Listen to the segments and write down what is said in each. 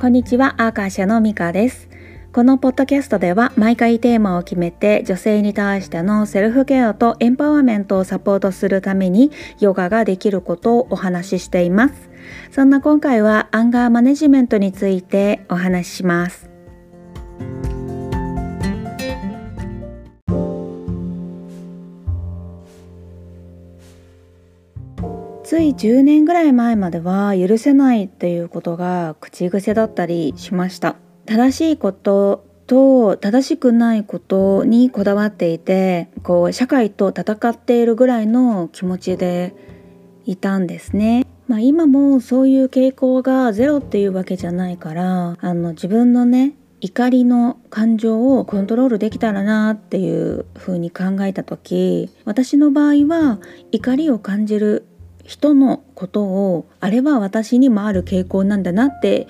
こんにちは、アーカー社のミカです。このポッドキャストでは毎回テーマを決めて女性に対してのセルフケアとエンパワーメントをサポートするためにヨガができることをお話ししています。そんな今回はアンガーマネジメントについてお話しします。つい10年ぐらい前までは許せないっていうことが口癖だったりしました正しいことと正しくないことにこだわっていてこう社会と戦っているぐらいの気持ちでいたんですね。まあ、今もそういう傾向がゼロっていうわけじゃないからあの自分のね怒りの感情をコントロールできたらなっていうふうに考えた時私の場合は怒りを感じる人のことをあれは私にもある傾向なんだなって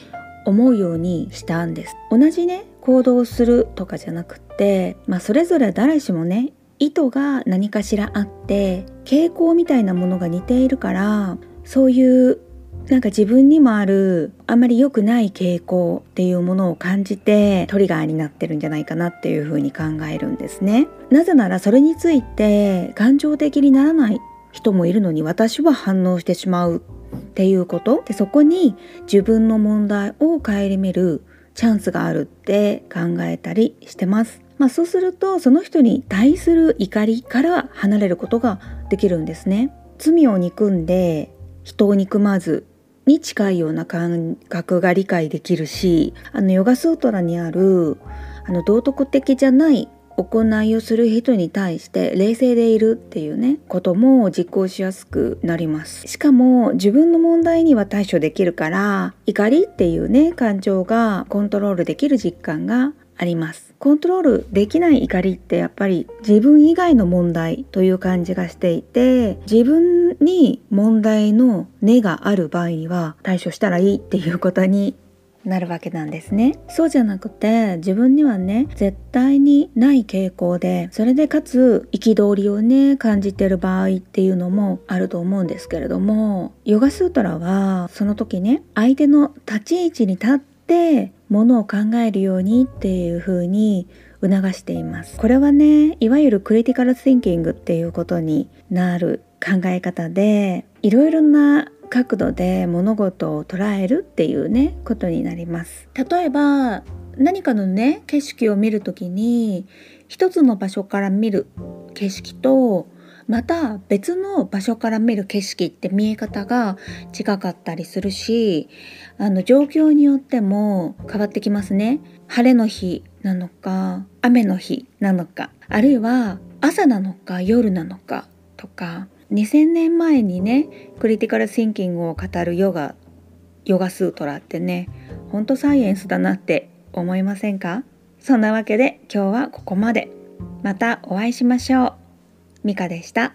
思うようにしたんです同じね行動するとかじゃなくって、まあ、それぞれ誰しもね意図が何かしらあって傾向みたいなものが似ているからそういうなんか自分にもあるあまり良くない傾向っていうものを感じてトリガーになってるんじゃないかなっていうふうに考えるんですね。なぜならそれについて感情的にならない人もいるのに私は反応してしまうっていうことでそこに自分の問題を顧みるチャンスがあるって考えたりしてます。まあ、そうするとその人に対する怒りから離れることができるんですね。罪を憎んで人を憎まずに近いような感覚が理解できるしあのヨガスートラにあるあの道徳的じゃない行いをする人に対して冷静でいるっていうねことも実行しやすくなります。しかも自分の問題には対処できるから怒りっていうね感情がコントロールできる実感があります。コントロールできない怒りってやっぱり自分以外の問題という感じがしていて自分に問題の根がある場合には対処したらいいっていうことになるわけなんですね。そうじゃなくて自分にはね絶対にない傾向でそれでかつ憤りをね感じてる場合っていうのもあると思うんですけれどもヨガスートラはその時ね相手の立ち位置に立ってものを考えるようにっていう風に促しています。これはねいわゆるクリティカル・シンキングっていうことになる考え方でいろいろな角度で物事を捉えるっていうねことになります。例えば何かのね景色を見る時に一つの場所から見る景色とまた別の場所から見る景色って見え方が違かったりするしあの状況によっても変わってきますね。晴れの日なのか雨の日なのかあるいは朝なのか夜なのかとか2000年前にねクリティカル・シンキングを語るヨガヨガスートラってねほんとサイエンスだなって思いませんか？そんなわけで今日はここまで。またお会いしましょう。ミカでした。